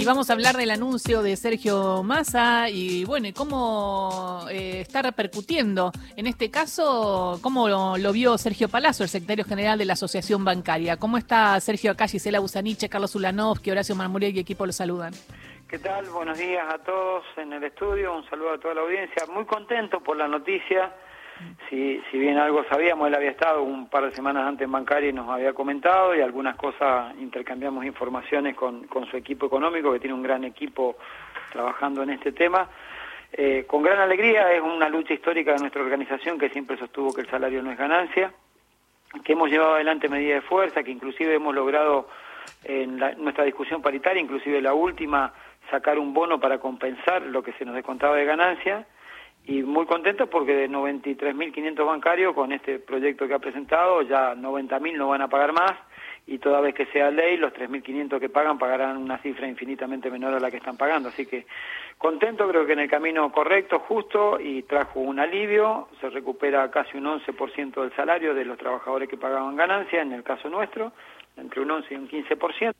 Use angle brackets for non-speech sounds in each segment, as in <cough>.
Y vamos a hablar del anuncio de Sergio Massa y bueno, y cómo eh, está repercutiendo. En este caso, cómo lo, vio Sergio Palazzo, el secretario general de la Asociación Bancaria. ¿Cómo está Sergio acá, Gisela Busaniche, Carlos Ulanovsky, Horacio Marmuriel y equipo los saludan? ¿Qué tal? Buenos días a todos en el estudio, un saludo a toda la audiencia. Muy contento por la noticia si, si bien algo sabíamos, él había estado un par de semanas antes en Bancaria y nos había comentado y algunas cosas intercambiamos informaciones con, con su equipo económico, que tiene un gran equipo trabajando en este tema. Eh, con gran alegría, es una lucha histórica de nuestra organización que siempre sostuvo que el salario no es ganancia, que hemos llevado adelante medidas de fuerza, que inclusive hemos logrado en nuestra discusión paritaria, inclusive la última, sacar un bono para compensar lo que se nos descontaba de ganancia y muy contentos porque de 93.500 bancarios con este proyecto que ha presentado ya 90.000 no van a pagar más. Y toda vez que sea ley los 3.500 que pagan pagarán una cifra infinitamente menor a la que están pagando. Así que contento, creo que en el camino correcto, justo y trajo un alivio, se recupera casi un 11% del salario de los trabajadores que pagaban ganancia, en el caso nuestro, entre un 11 y un 15%,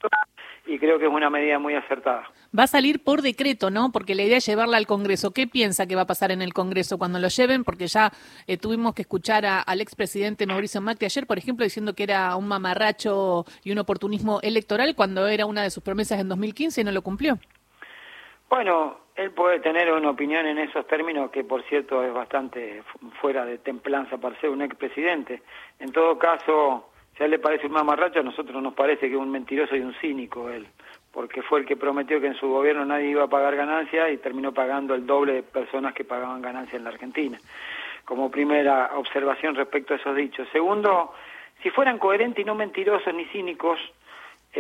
y creo que es una medida muy acertada. Va a salir por decreto, ¿no? Porque la idea es llevarla al Congreso. ¿Qué piensa que va a pasar en el Congreso cuando lo lleven? Porque ya eh, tuvimos que escuchar al expresidente Mauricio Macri ayer, por ejemplo, diciendo que era un mamarracho y un oportunismo electoral cuando era una de sus promesas en 2015 y no lo cumplió. Bueno, él puede tener una opinión en esos términos que, por cierto, es bastante fuera de templanza para ser un expresidente. En todo caso si a él le parece un mamarracho, a nosotros nos parece que es un mentiroso y un cínico él, porque fue el que prometió que en su gobierno nadie iba a pagar ganancias y terminó pagando el doble de personas que pagaban ganancias en la Argentina. Como primera observación respecto a esos dichos. Segundo, si fueran coherentes y no mentirosos ni cínicos,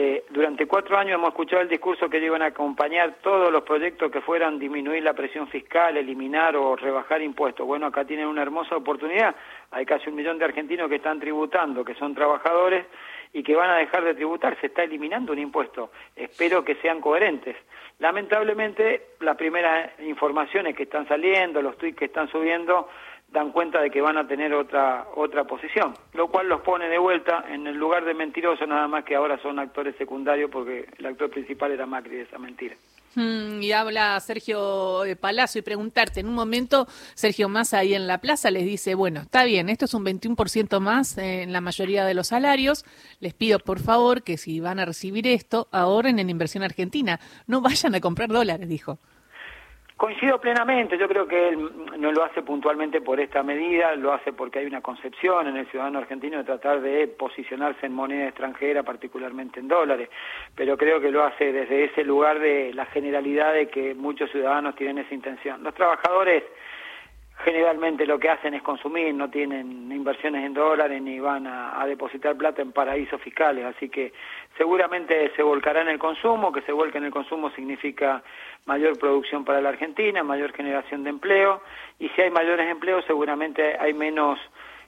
eh, durante cuatro años hemos escuchado el discurso que iban a acompañar todos los proyectos que fueran disminuir la presión fiscal, eliminar o rebajar impuestos. Bueno, acá tienen una hermosa oportunidad. Hay casi un millón de argentinos que están tributando, que son trabajadores y que van a dejar de tributar. Se está eliminando un impuesto. Espero que sean coherentes. Lamentablemente, las primeras informaciones que están saliendo, los tweets que están subiendo, dan cuenta de que van a tener otra otra posición, lo cual los pone de vuelta en el lugar de mentirosos, nada más que ahora son actores secundarios porque el actor principal era Macri de esa mentira. Mm, y habla Sergio de Palacio y preguntarte, en un momento Sergio Massa ahí en la plaza les dice, bueno, está bien, esto es un 21% más en la mayoría de los salarios, les pido por favor que si van a recibir esto, ahorren en inversión argentina, no vayan a comprar dólares, dijo. Coincido plenamente, yo creo que él no lo hace puntualmente por esta medida, lo hace porque hay una concepción en el ciudadano argentino de tratar de posicionarse en moneda extranjera, particularmente en dólares, pero creo que lo hace desde ese lugar de la generalidad de que muchos ciudadanos tienen esa intención. Los trabajadores generalmente lo que hacen es consumir, no tienen inversiones en dólares ni van a, depositar plata en paraísos fiscales, así que seguramente se volcará en el consumo, que se vuelque en el consumo significa mayor producción para la Argentina, mayor generación de empleo, y si hay mayores empleos seguramente hay menos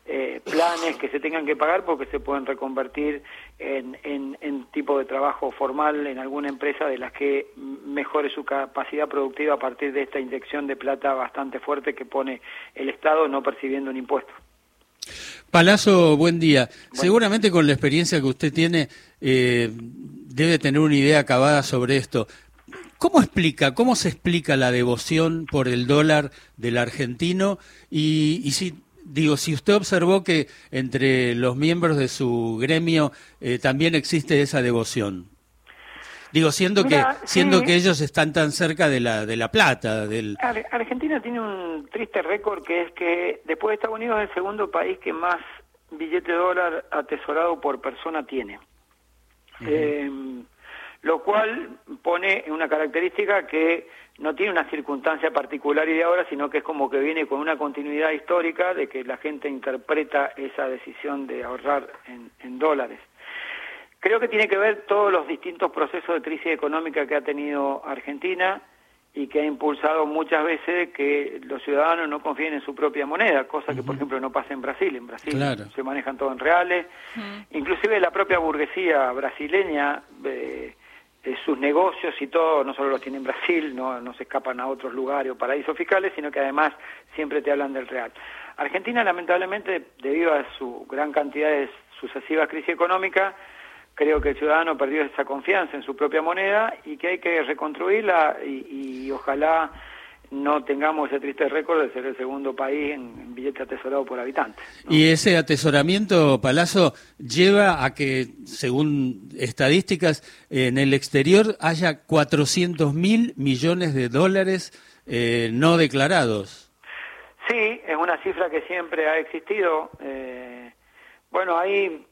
eh, planes que se tengan que pagar porque se pueden reconvertir en, en, tipo de trabajo formal en alguna empresa de las que mejore su capacidad productiva a partir de esta inyección de plata bastante fuerte que pone el Estado no percibiendo un impuesto. Palazzo, buen día. Seguramente con la experiencia que usted tiene eh, debe tener una idea acabada sobre esto. ¿Cómo explica, cómo se explica la devoción por el dólar del argentino y, y si digo, si usted observó que entre los miembros de su gremio eh, también existe esa devoción. Digo, siendo que siendo que ellos están tan cerca de la de la plata, del Argentina tiene un triste récord que es que después de Estados Unidos es el segundo país que más billete de dólar atesorado por persona tiene. eh, lo cual pone una característica que no tiene una circunstancia particular y de ahora, sino que es como que viene con una continuidad histórica de que la gente interpreta esa decisión de ahorrar en, dólares. Creo que tiene que ver todos los distintos procesos de crisis económica que ha tenido Argentina y que ha impulsado muchas veces que los ciudadanos no confíen en su propia moneda, cosa que por ejemplo no pasa en Brasil. En Brasil se manejan todo en reales. Inclusive la propia burguesía brasileña eh, eh, sus negocios y todo, no solo los tiene en Brasil, no, no se escapan a otros lugares o paraísos fiscales, sino que además siempre te hablan del real. Argentina, lamentablemente, debido a su gran cantidad de sucesivas crisis económicas, creo que el ciudadano perdió esa confianza en su propia moneda y que hay que reconstruirla y, y ojalá no tengamos ese triste récord de ser el segundo país en, billete atesorado por habitante. Y ese atesoramiento, Palazzo, lleva a que, según estadísticas, en el exterior haya 400 mil millones de dólares eh, no declarados. Sí, es una cifra que siempre ha existido. Eh, bueno, ahí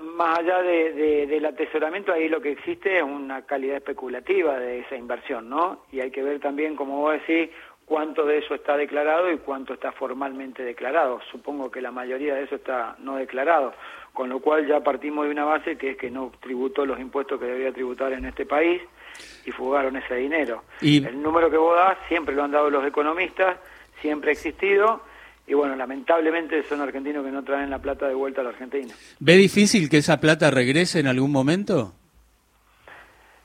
más allá de, del atesoramiento, ahí lo que existe es una calidad especulativa de esa inversión, ¿no? Y hay que ver también, como vos decís, cuánto de eso está declarado y cuánto está formalmente declarado. Supongo que la mayoría de eso está no declarado, con lo cual ya partimos de una base que es que no tributó los impuestos que debería tributar en este país y fugaron ese dinero. Y... El número que vos das siempre lo han dado los economistas, siempre ha existido y bueno, lamentablemente son argentinos que no traen la plata de vuelta a la Argentina. ¿Ve difícil que esa plata regrese en algún momento?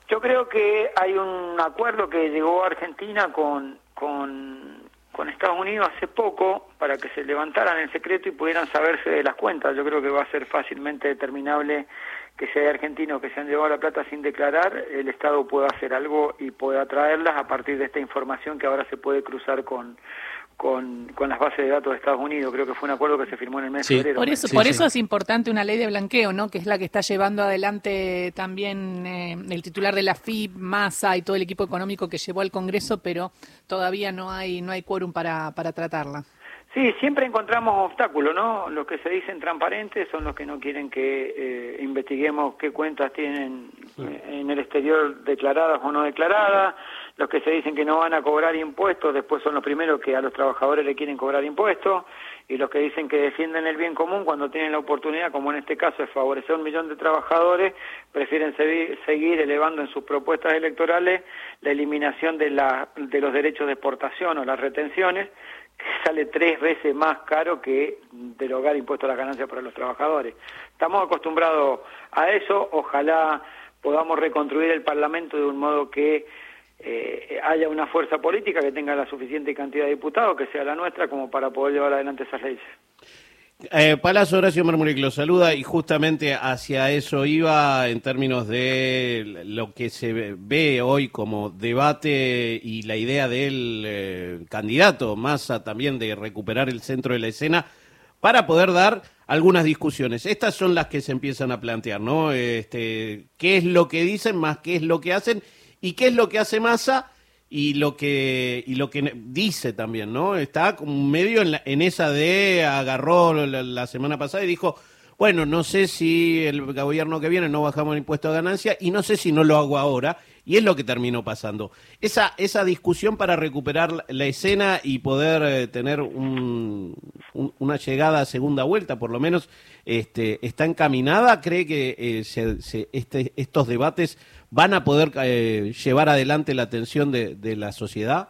Yo creo que hay un acuerdo que llegó a Argentina con, con, con Estados Unidos hace poco para que se levantaran el secreto y pudieran saberse de las cuentas. Yo creo que va a ser fácilmente determinable que si hay argentinos que se han llevado la plata sin declarar, el Estado pueda hacer algo y pueda traerlas a partir de esta información que ahora se puede cruzar con, con, con, las bases de datos de Estados Unidos. Creo que fue un acuerdo que se firmó en el mes de febrero. Por eso, por eso es importante una ley de blanqueo, ¿no? Que es la que está llevando adelante también eh, el titular de la FIB, Massa y todo el equipo económico que llevó al Congreso, pero todavía no hay no hay quórum para, para tratarla. Sí, siempre encontramos obstáculos, ¿no? Los que se dicen transparentes son los que no quieren que eh, investiguemos qué cuentas tienen en el exterior declaradas o no declaradas los que se dicen que no van a cobrar impuestos después son los primeros que a los trabajadores le quieren cobrar impuestos y los que dicen que defienden el bien común cuando tienen la oportunidad, como en este caso es favorecer a un millón de trabajadores, prefieren seguir elevando en sus propuestas electorales la eliminación de, la, de los derechos de exportación o las retenciones, que sale tres veces más caro que derogar impuestos a las ganancias para los trabajadores. Estamos acostumbrados a eso, ojalá podamos reconstruir el Parlamento de un modo que eh, haya una fuerza política que tenga la suficiente cantidad de diputados, que sea la nuestra, como para poder llevar adelante esas leyes. Eh, Palazzo Horacio Marmuric lo saluda y justamente hacia eso iba en términos de lo que se ve hoy como debate y la idea del eh, candidato Massa también de recuperar el centro de la escena para poder dar algunas discusiones. Estas son las que se empiezan a plantear, ¿no? Este, ¿Qué es lo que dicen más qué es lo que hacen? ¿Y qué es lo que hace Massa? Y lo que y lo que dice también, ¿no? Está como medio en, en esa de agarró la, semana pasada y dijo, bueno, no sé si el gobierno que viene no bajamos el impuesto a ganancia y no sé si no lo hago ahora. Y es lo que terminó pasando. Esa, esa discusión para recuperar la escena y poder eh, tener un, una llegada a segunda vuelta, por lo menos, este, está encaminada. ¿Cree que eh, se, este, estos debates van a poder eh, llevar adelante la atención de, de la sociedad?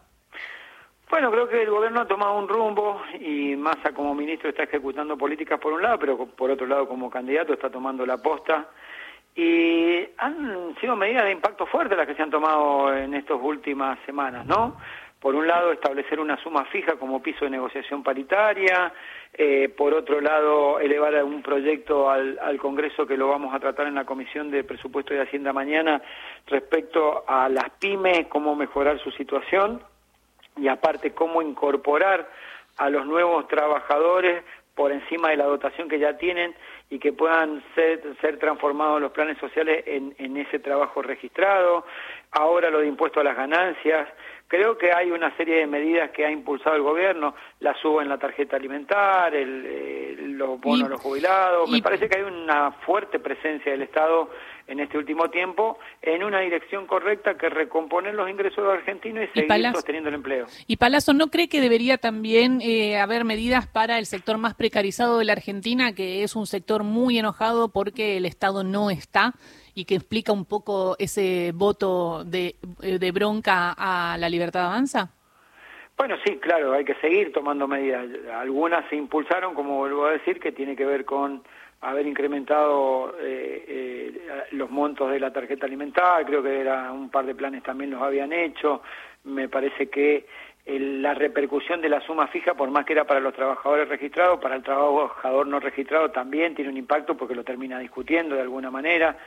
Bueno, creo que el gobierno ha tomado un rumbo y Massa como ministro está ejecutando políticas por un lado, pero por otro lado como candidato está tomando la posta y han sido medidas de impacto fuerte las que se han tomado en estas últimas semanas, ¿no? Por un lado, establecer una suma fija como piso de negociación paritaria, eh, por otro lado, elevar un proyecto al, al, Congreso que lo vamos a tratar en la Comisión de Presupuesto y Hacienda mañana respecto a las pymes, cómo mejorar su situación y aparte cómo incorporar a los nuevos trabajadores por encima de la dotación que ya tienen y que puedan ser, ser transformados los planes sociales en, en ese trabajo registrado. Ahora lo de impuesto a las ganancias. Creo que hay una serie de medidas que ha impulsado el gobierno, la subo en la tarjeta alimentar, el, los bonos a los jubilados. Me parece que hay una fuerte presencia del Estado en este último tiempo en una dirección correcta que recomponer los ingresos de argentinos y, seguir sosteniendo el empleo. ¿Y Palazzo no cree que debería también eh, haber medidas para el sector más precarizado de la Argentina, que es un sector muy enojado porque el Estado no está? y que explica un poco ese voto de, eh, de bronca a la libertad avanza? Bueno, sí, claro, hay que seguir tomando medidas. Algunas se impulsaron, como vuelvo a decir, que tiene que ver con haber incrementado eh, eh, los montos de la tarjeta alimentar, creo que era un par de planes también los habían hecho, me parece que la repercusión de la suma fija, por más que era para los trabajadores registrados, para el trabajador no registrado también tiene un impacto porque lo termina discutiendo de alguna manera.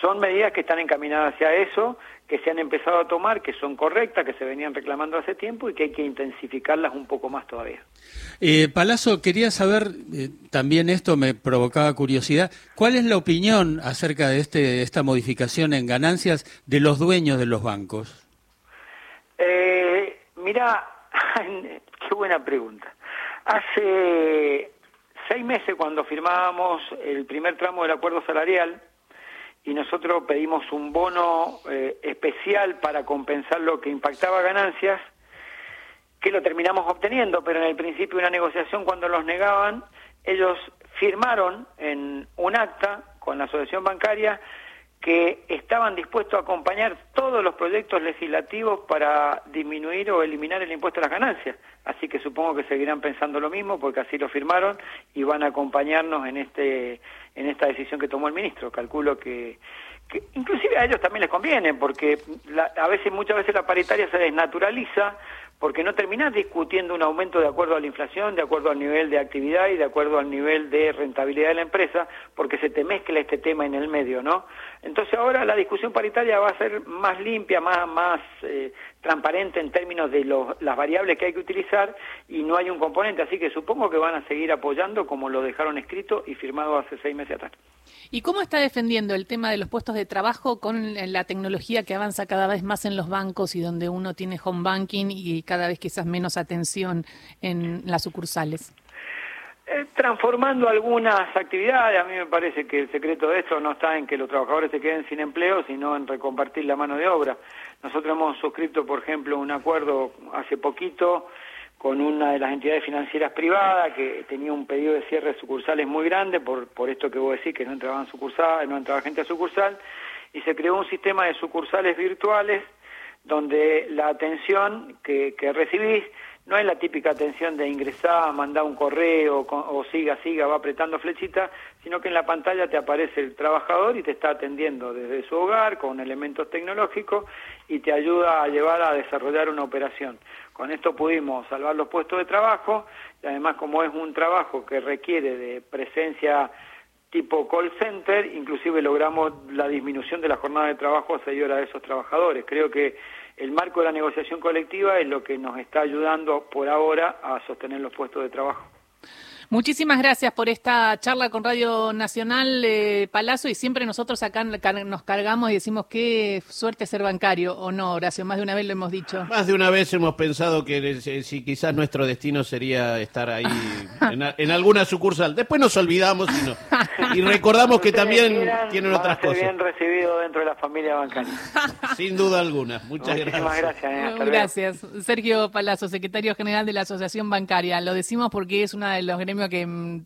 Son medidas que están encaminadas hacia eso, que se han empezado a tomar, que son correctas, que se venían reclamando hace tiempo y que hay que intensificarlas un poco más todavía. Eh, Palazzo, quería saber, eh, también esto me provocaba curiosidad, ¿cuál es la opinión acerca de este, esta modificación en ganancias de los dueños de los bancos? Eh, mira, <laughs> qué buena pregunta. Hace seis meses cuando firmábamos el primer tramo del acuerdo salarial y nosotros pedimos un bono eh, especial para compensar lo que impactaba ganancias, que lo terminamos obteniendo, pero en el principio de una negociación cuando los negaban, ellos firmaron en un acta con la asociación bancaria que estaban dispuestos a acompañar todos los proyectos legislativos para disminuir o eliminar el impuesto a las ganancias. Así que supongo que seguirán pensando lo mismo porque así lo firmaron y van a acompañarnos en este en esta decisión que tomó el ministro. Calculo que, inclusive a ellos también les conviene porque a veces muchas veces la paritaria se desnaturaliza porque no terminás discutiendo un aumento de acuerdo a la inflación, de acuerdo al nivel de actividad y de acuerdo al nivel de rentabilidad de la empresa, porque se te mezcla este tema en el medio, ¿no? Entonces ahora la discusión paritaria va a ser más limpia, más, más eh, transparente en términos de los, las variables que hay que utilizar y no hay un componente, así que supongo que van a seguir apoyando como lo dejaron escrito y firmado hace seis meses atrás. ¿Y cómo está defendiendo el tema de los puestos de trabajo con la tecnología que avanza cada vez más en los bancos y donde uno tiene home banking y cada vez quizás menos atención en las sucursales? Eh, transformando algunas actividades, a mí me parece que el secreto de esto no está en que los trabajadores se queden sin empleo, sino en recompartir la mano de obra. Nosotros hemos suscrito, por ejemplo, un acuerdo hace poquito con una de las entidades financieras privadas que tenía un pedido de cierre de sucursales muy grande por, por esto que vos decís, que no entraban sucursales, no entraba gente a sucursal, y se creó un sistema de sucursales virtuales donde la atención que, que recibís no es la típica atención de ingresar, mandar un correo o siga, siga, va apretando flechita, sino que en la pantalla te aparece el trabajador y te está atendiendo desde su hogar con elementos tecnológicos y te ayuda a llevar a desarrollar una operación. Con esto pudimos salvar los puestos de trabajo y además como es un trabajo que requiere de presencia tipo call center, inclusive logramos la disminución de la jornada de trabajo a seis horas de esos trabajadores. Creo que el marco de la negociación colectiva es lo que nos está ayudando por ahora a sostener los puestos de trabajo. Muchísimas gracias por esta charla con Radio Nacional eh, Palazzo y siempre nosotros acá nos cargamos y decimos qué suerte ser bancario o no, Horacio, más de una vez lo hemos dicho. Más de una vez hemos pensado que eh, si quizás nuestro destino sería estar ahí <laughs> en, alguna sucursal. Después nos olvidamos y, <laughs> y recordamos que también tienen otras cosas. bien recibido dentro de la familia bancaria. <laughs> Sin duda alguna. Muchas gracias. gracias. Eh, gracias. Sergio Palazzo, secretario general de la Asociación Bancaria. Lo decimos porque es una de los gremios que mm,